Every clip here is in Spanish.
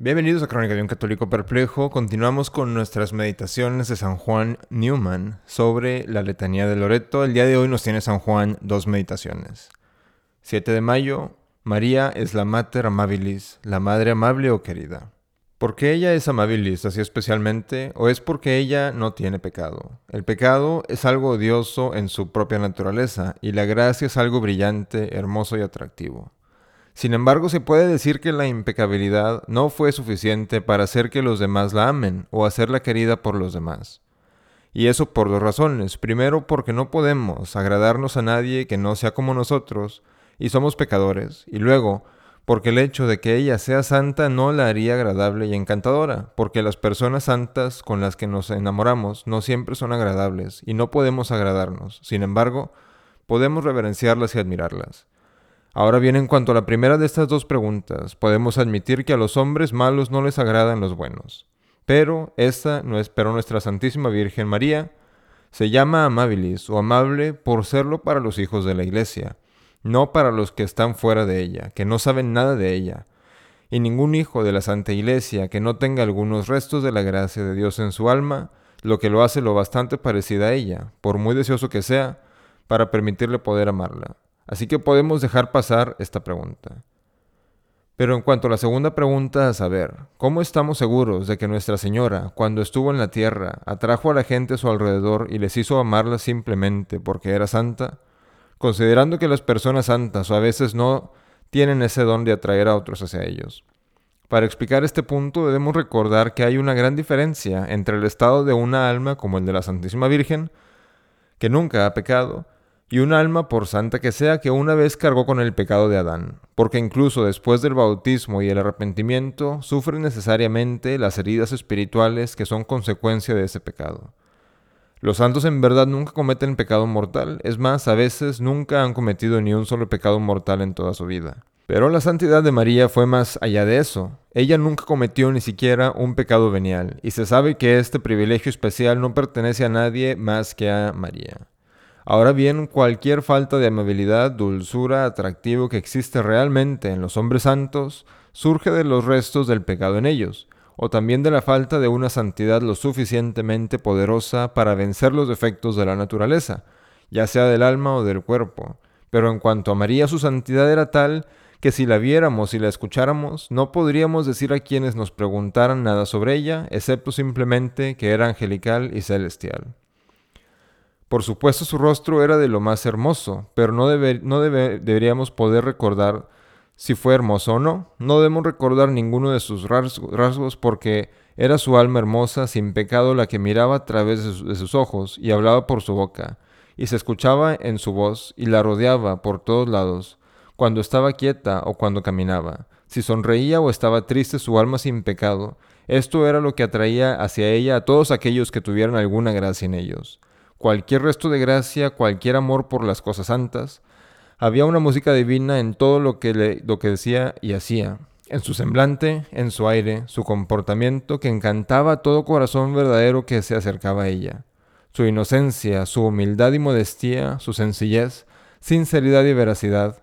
Bienvenidos a Crónica de un Católico Perplejo. Continuamos con nuestras meditaciones de San Juan Newman sobre la letanía de Loreto. El día de hoy nos tiene San Juan dos meditaciones. 7 de mayo, María es la Mater Amabilis, la Madre amable o querida. ¿Por qué ella es amabilis así especialmente? ¿O es porque ella no tiene pecado? El pecado es algo odioso en su propia naturaleza y la gracia es algo brillante, hermoso y atractivo. Sin embargo, se puede decir que la impecabilidad no fue suficiente para hacer que los demás la amen o hacerla querida por los demás. Y eso por dos razones. Primero, porque no podemos agradarnos a nadie que no sea como nosotros, y somos pecadores. Y luego, porque el hecho de que ella sea santa no la haría agradable y encantadora, porque las personas santas con las que nos enamoramos no siempre son agradables, y no podemos agradarnos. Sin embargo, podemos reverenciarlas y admirarlas. Ahora bien, en cuanto a la primera de estas dos preguntas, podemos admitir que a los hombres malos no les agradan los buenos. Pero esta no es, nuestra Santísima Virgen María se llama amabilis o amable por serlo para los hijos de la Iglesia, no para los que están fuera de ella, que no saben nada de ella. Y ningún hijo de la Santa Iglesia que no tenga algunos restos de la gracia de Dios en su alma, lo que lo hace lo bastante parecida a ella, por muy deseoso que sea, para permitirle poder amarla. Así que podemos dejar pasar esta pregunta. Pero en cuanto a la segunda pregunta, a saber, ¿cómo estamos seguros de que Nuestra Señora, cuando estuvo en la tierra, atrajo a la gente a su alrededor y les hizo amarla simplemente porque era santa? Considerando que las personas santas a veces no tienen ese don de atraer a otros hacia ellos. Para explicar este punto debemos recordar que hay una gran diferencia entre el estado de una alma como el de la Santísima Virgen, que nunca ha pecado, y un alma, por santa que sea, que una vez cargó con el pecado de Adán, porque incluso después del bautismo y el arrepentimiento sufre necesariamente las heridas espirituales que son consecuencia de ese pecado. Los santos en verdad nunca cometen pecado mortal, es más, a veces nunca han cometido ni un solo pecado mortal en toda su vida. Pero la santidad de María fue más allá de eso. Ella nunca cometió ni siquiera un pecado venial, y se sabe que este privilegio especial no pertenece a nadie más que a María. Ahora bien, cualquier falta de amabilidad, dulzura, atractivo que existe realmente en los hombres santos surge de los restos del pecado en ellos, o también de la falta de una santidad lo suficientemente poderosa para vencer los defectos de la naturaleza, ya sea del alma o del cuerpo. Pero en cuanto a María, su santidad era tal que si la viéramos y la escucháramos, no podríamos decir a quienes nos preguntaran nada sobre ella, excepto simplemente que era angelical y celestial. Por supuesto su rostro era de lo más hermoso, pero no, no deberíamos poder recordar si fue hermoso o no. No debemos recordar ninguno de sus rasgos porque era su alma hermosa, sin pecado, la que miraba a través de sus ojos y hablaba por su boca, y se escuchaba en su voz y la rodeaba por todos lados, cuando estaba quieta o cuando caminaba. Si sonreía o estaba triste su alma sin pecado, esto era lo que atraía hacia ella a todos aquellos que tuvieran alguna gracia en ellos cualquier resto de gracia, cualquier amor por las cosas santas. Había una música divina en todo lo que, le, lo que decía y hacía, en su semblante, en su aire, su comportamiento, que encantaba a todo corazón verdadero que se acercaba a ella. Su inocencia, su humildad y modestia, su sencillez, sinceridad y veracidad,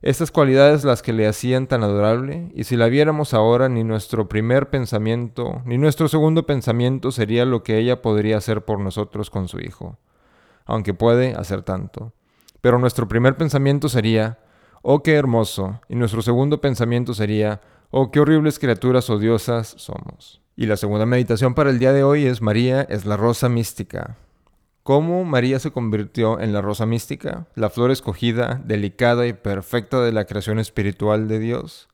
estas cualidades las que le hacían tan adorable, y si la viéramos ahora, ni nuestro primer pensamiento, ni nuestro segundo pensamiento sería lo que ella podría hacer por nosotros con su Hijo, aunque puede hacer tanto. Pero nuestro primer pensamiento sería, oh qué hermoso, y nuestro segundo pensamiento sería, oh qué horribles criaturas odiosas somos. Y la segunda meditación para el día de hoy es María es la rosa mística. ¿Cómo María se convirtió en la rosa mística, la flor escogida, delicada y perfecta de la creación espiritual de Dios?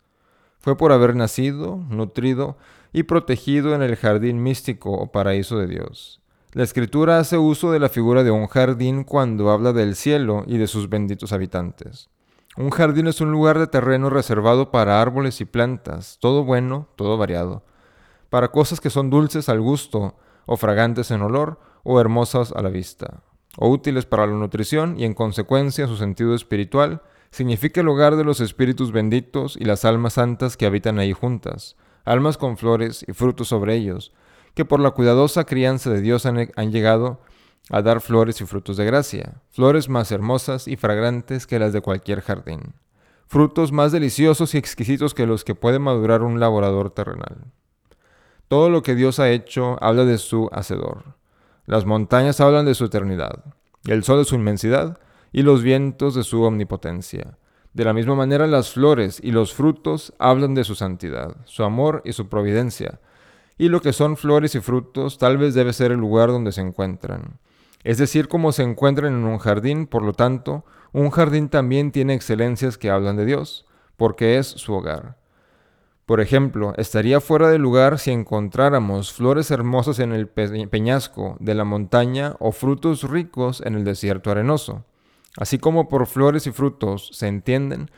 Fue por haber nacido, nutrido y protegido en el jardín místico o paraíso de Dios. La escritura hace uso de la figura de un jardín cuando habla del cielo y de sus benditos habitantes. Un jardín es un lugar de terreno reservado para árboles y plantas, todo bueno, todo variado, para cosas que son dulces al gusto o fragantes en olor, o hermosas a la vista, o útiles para la nutrición y en consecuencia su sentido espiritual, significa el hogar de los espíritus benditos y las almas santas que habitan ahí juntas, almas con flores y frutos sobre ellos, que por la cuidadosa crianza de Dios han, llegado a dar flores y frutos de gracia, flores más hermosas y fragrantes que las de cualquier jardín. frutos más deliciosos y exquisitos que los que puede madurar un laborador terrenal. Todo lo que Dios ha hecho habla de su Hacedor. Las montañas hablan de su eternidad, el sol de su inmensidad y los vientos de su omnipotencia. De la misma manera las flores y los frutos hablan de su santidad, su amor y su providencia. Y lo que son flores y frutos tal vez debe ser el lugar donde se encuentran. Es decir, como se encuentran en un jardín, por lo tanto, un jardín también tiene excelencias que hablan de Dios, porque es su hogar. Por ejemplo, estaría fuera de lugar si encontráramos flores hermosas en el peñasco de la montaña o frutos ricos en el desierto arenoso. Así como por flores y frutos se entienden,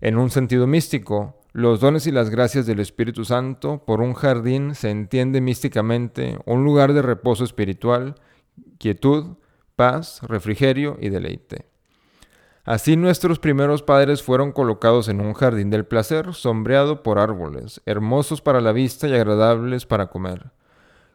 en un sentido místico, los dones y las gracias del Espíritu Santo, por un jardín se entiende místicamente un lugar de reposo espiritual, quietud, paz, refrigerio y deleite. Así nuestros primeros padres fueron colocados en un jardín del placer, sombreado por árboles, hermosos para la vista y agradables para comer,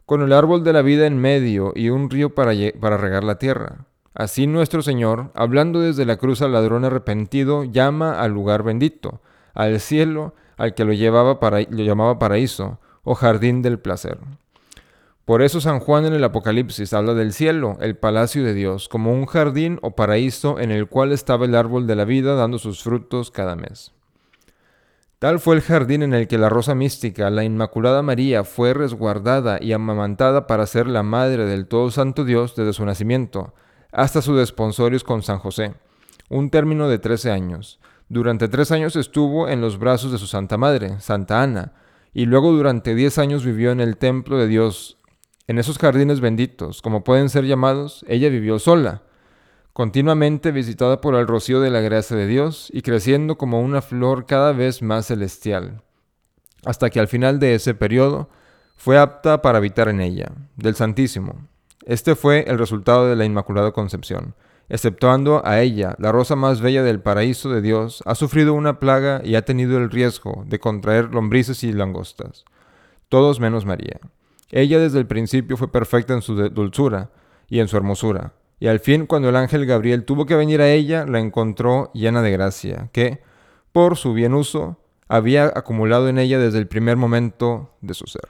con el árbol de la vida en medio y un río para, regar la tierra. Así nuestro Señor, hablando desde la cruz al ladrón arrepentido, llama al lugar bendito, al cielo, al que lo, llevaba para, lo llamaba paraíso, o jardín del placer. Por eso San Juan en el Apocalipsis habla del cielo, el palacio de Dios, como un jardín o paraíso en el cual estaba el árbol de la vida dando sus frutos cada mes. Tal fue el jardín en el que la rosa mística, la Inmaculada María, fue resguardada y amamantada para ser la madre del Todo Santo Dios desde su nacimiento, hasta su desponsorios con San José, un término de trece años. Durante tres años estuvo en los brazos de su Santa Madre, Santa Ana, y luego durante diez años vivió en el templo de Dios en esos jardines benditos, como pueden ser llamados, ella vivió sola, continuamente visitada por el rocío de la gracia de Dios y creciendo como una flor cada vez más celestial, hasta que al final de ese periodo fue apta para habitar en ella, del Santísimo. Este fue el resultado de la Inmaculada Concepción. Exceptuando a ella, la rosa más bella del paraíso de Dios, ha sufrido una plaga y ha tenido el riesgo de contraer lombrices y langostas. Todos menos María. Ella desde el principio fue perfecta en su dulzura y en su hermosura. Y al fin, cuando el ángel Gabriel tuvo que venir a ella, la encontró llena de gracia, que, por su bien uso, había acumulado en ella desde el primer momento de su ser.